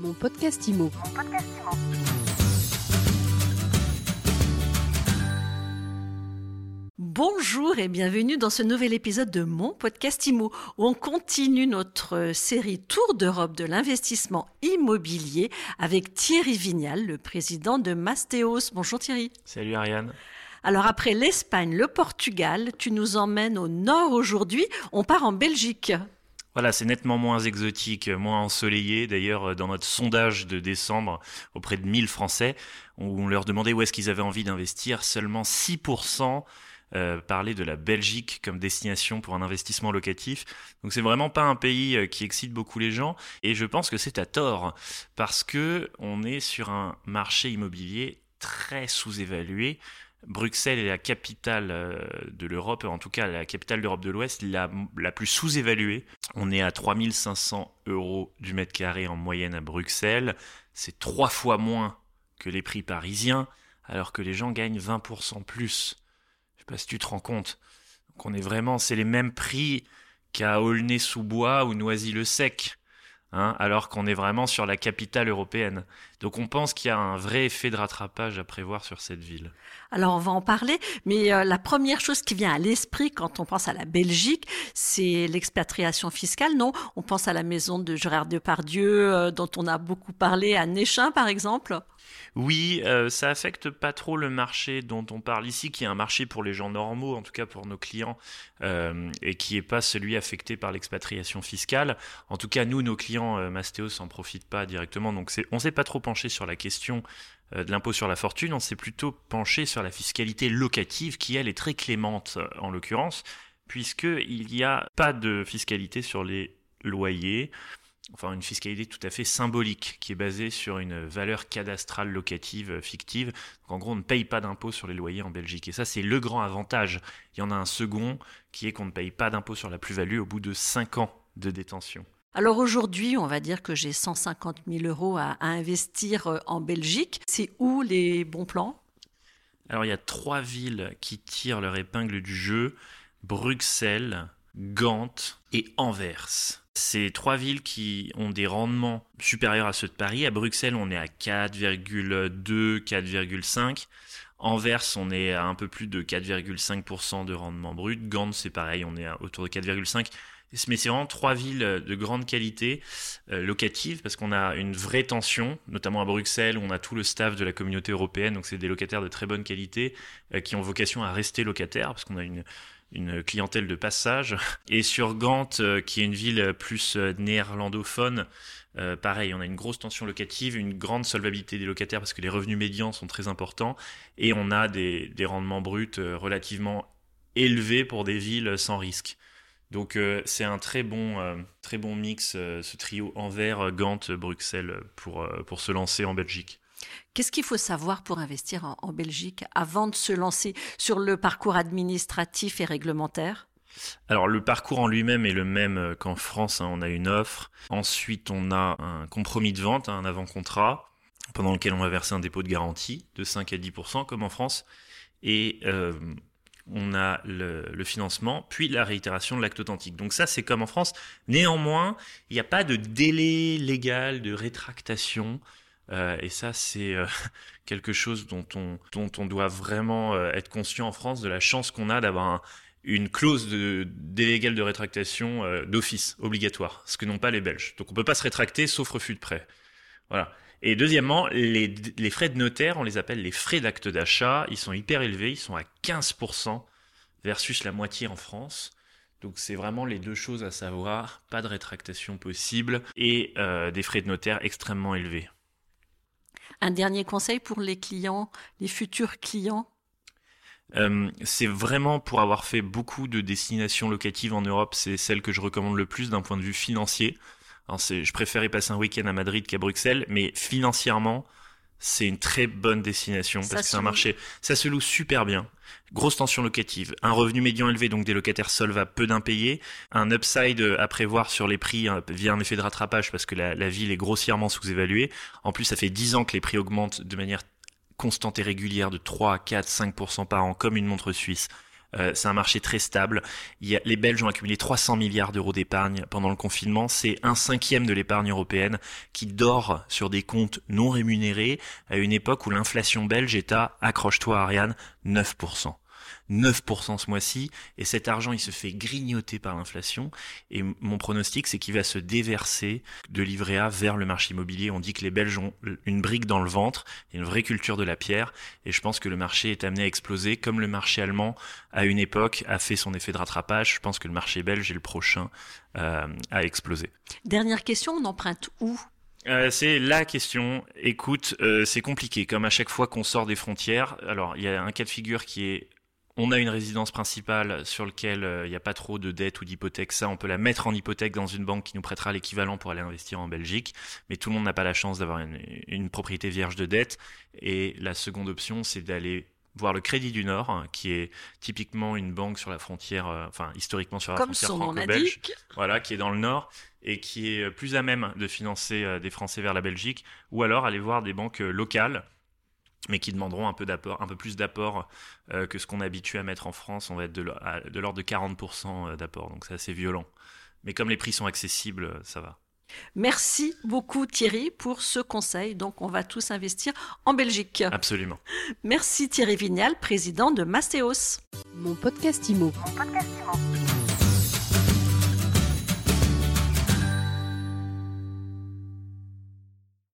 Mon podcast IMO. Bonjour et bienvenue dans ce nouvel épisode de mon podcast IMO où on continue notre série Tour d'Europe de l'investissement immobilier avec Thierry Vignal, le président de Mastéos. Bonjour Thierry. Salut Ariane. Alors après l'Espagne, le Portugal, tu nous emmènes au nord aujourd'hui. On part en Belgique. C'est nettement moins exotique, moins ensoleillé. D'ailleurs, dans notre sondage de décembre auprès de 1000 Français, où on leur demandait où est-ce qu'ils avaient envie d'investir, seulement 6% euh, parlaient de la Belgique comme destination pour un investissement locatif. Donc c'est vraiment pas un pays euh, qui excite beaucoup les gens et je pense que c'est à tort parce que on est sur un marché immobilier très sous-évalué. Bruxelles est la capitale euh, de l'Europe, en tout cas la capitale d'Europe de l'Ouest, la, plus sous-évaluée. On est à 3500 euros du mètre carré en moyenne à Bruxelles. C'est trois fois moins que les prix parisiens, alors que les gens gagnent 20% plus. Je sais pas si tu te rends compte. Donc on est vraiment, c'est les mêmes prix qu'à Aulnay-sous-Bois ou Noisy-le-Sec. Hein, alors qu'on est vraiment sur la capitale européenne. Donc on pense qu'il y a un vrai effet de rattrapage à prévoir sur cette ville. Alors on va en parler, mais euh, la première chose qui vient à l'esprit quand on pense à la Belgique, c'est l'expatriation fiscale, non? On pense à la maison de Gérard Depardieu, euh, dont on a beaucoup parlé à Néchin par exemple? Oui, euh, ça affecte pas trop le marché dont on parle ici, qui est un marché pour les gens normaux, en tout cas pour nos clients, euh, et qui est pas celui affecté par l'expatriation fiscale. En tout cas, nous, nos clients, euh, Mastéos s'en profitent pas directement, donc on s'est pas trop penché sur la question euh, de l'impôt sur la fortune, on s'est plutôt penché sur la fiscalité locative, qui elle est très clémente en l'occurrence, puisqu'il n'y a pas de fiscalité sur les loyers, enfin une fiscalité tout à fait symbolique qui est basée sur une valeur cadastrale locative euh, fictive. Donc en gros, on ne paye pas d'impôt sur les loyers en Belgique. Et ça, c'est le grand avantage. Il y en a un second qui est qu'on ne paye pas d'impôt sur la plus-value au bout de 5 ans de détention. Alors aujourd'hui, on va dire que j'ai 150 000 euros à, à investir euh, en Belgique. C'est où les bons plans? Alors il y a trois villes qui tirent leur épingle du jeu. Bruxelles, Gand et Anvers. C'est trois villes qui ont des rendements supérieurs à ceux de Paris. À Bruxelles, on est à 4,2, 4,5. Anvers, on est à un peu plus de 4,5% de rendement brut. Gand, c'est pareil, on est autour de 4,5. Mais c'est vraiment trois villes de grande qualité euh, locative parce qu'on a une vraie tension, notamment à Bruxelles où on a tout le staff de la communauté européenne, donc c'est des locataires de très bonne qualité euh, qui ont vocation à rester locataires parce qu'on a une une clientèle de passage. Et sur Gand, euh, qui est une ville plus euh, néerlandophone, euh, pareil, on a une grosse tension locative, une grande solvabilité des locataires parce que les revenus médians sont très importants et on a des, rendements bruts relativement élevés pour des villes sans risque. Donc c'est un très bon, très bon mix, ce trio Anvers, Gand, Bruxelles, pour, pour se lancer en Belgique. Qu'est-ce qu'il faut savoir pour investir en, Belgique avant de se lancer sur le parcours administratif et réglementaire? Alors le parcours en lui-même est le même euh, qu'en France. hein. On a une offre. Ensuite, on a un compromis de vente, un avant-contrat, pendant lequel on va verser un dépôt de garantie de 5 à 10% comme en France. Et euh, on a le financement, puis la réitération de l'acte authentique. Donc ça, c'est comme en France. Néanmoins, il n'y a pas de délai légal de rétractation. Euh, et ça, c'est euh, quelque chose dont on, doit vraiment euh, être conscient en France de la chance qu'on a d'avoir un- une clause légal de rétractation d'office obligatoire, ce que n'ont pas les Belges. Donc on peut pas se rétracter sauf refus de prêt. Voilà. Et deuxièmement, les, frais de notaire, on les appelle les frais d'acte d'achat, ils sont hyper élevés, ils sont à 15% versus la moitié en France. Donc c'est vraiment les deux choses à savoir, pas de rétractation possible et des frais de notaire extrêmement élevés. Un dernier conseil pour les clients, les futurs clients? Euh, c'est vraiment pour avoir fait beaucoup de destinations locatives en Europe, c'est celle que je recommande le plus d'un point de vue financier. Je préférais passer un week-end à Madrid qu'à Bruxelles, mais financièrement, c'est une très bonne destination Ça parce que c'est un marché, ça se loue super bien. Grosse tension locative, un revenu médian élevé, donc des locataires solvables, peu d'impayés, un upside à prévoir sur les prix hein, via un effet de rattrapage parce que la, la ville est grossièrement sous-évaluée. En plus, ça fait 10 ans que les prix augmentent de manière constante et régulière de 3, 4, 5% par an, comme une montre suisse. Euh, c'est un marché très stable. Les Belges ont accumulé 300 milliards d'euros d'épargne pendant le confinement. C'est un cinquième de l'épargne européenne qui dort sur des comptes non rémunérés à une époque où l'inflation belge est à, accroche-toi Ariane, 9%. 9% ce mois-ci, et cet argent, il se fait grignoter par l'inflation, et mon pronostic, c'est qu'il va se déverser de livret A vers le marché immobilier. On dit que les Belges ont une brique dans le ventre, une vraie culture de la pierre, et je pense que le marché est amené à exploser, comme le marché allemand, à une époque, a fait son effet de rattrapage. Je pense que le marché belge est le prochain euh, à exploser. Dernière question, on emprunte où? Euh, c'est la question. Écoute, euh, c'est compliqué. Comme à chaque fois qu'on sort des frontières, alors il y a un cas de figure qui est on a une résidence principale sur laquelle euh, il n'y a pas trop de dettes ou d'hypothèques. Ça, on peut la mettre en hypothèque dans une banque qui nous prêtera l'équivalent pour aller investir en Belgique. Mais tout le monde n'a pas la chance d'avoir une, propriété vierge de dette. Et la seconde option, c'est d'aller voir le Crédit du Nord, hein, qui est typiquement une banque sur la frontière, euh, enfin historiquement sur la frontière franco-belge, voilà, qui est dans le Nord et qui est plus à même de financer euh, des Français vers la Belgique, ou alors aller voir des banques locales mais qui demanderont un peu d'apport, un peu plus d'apport euh, que ce qu'on est habitué à mettre en France. On va être de, l'ordre de 40% euh, d'apport, donc c'est assez violent. Mais comme les prix sont accessibles, euh, ça va. Merci beaucoup Thierry pour ce conseil. Donc on va tous investir en Belgique. Absolument. Merci Thierry Vignal, président de Mastéos. Mon podcast Mon podcast Imo.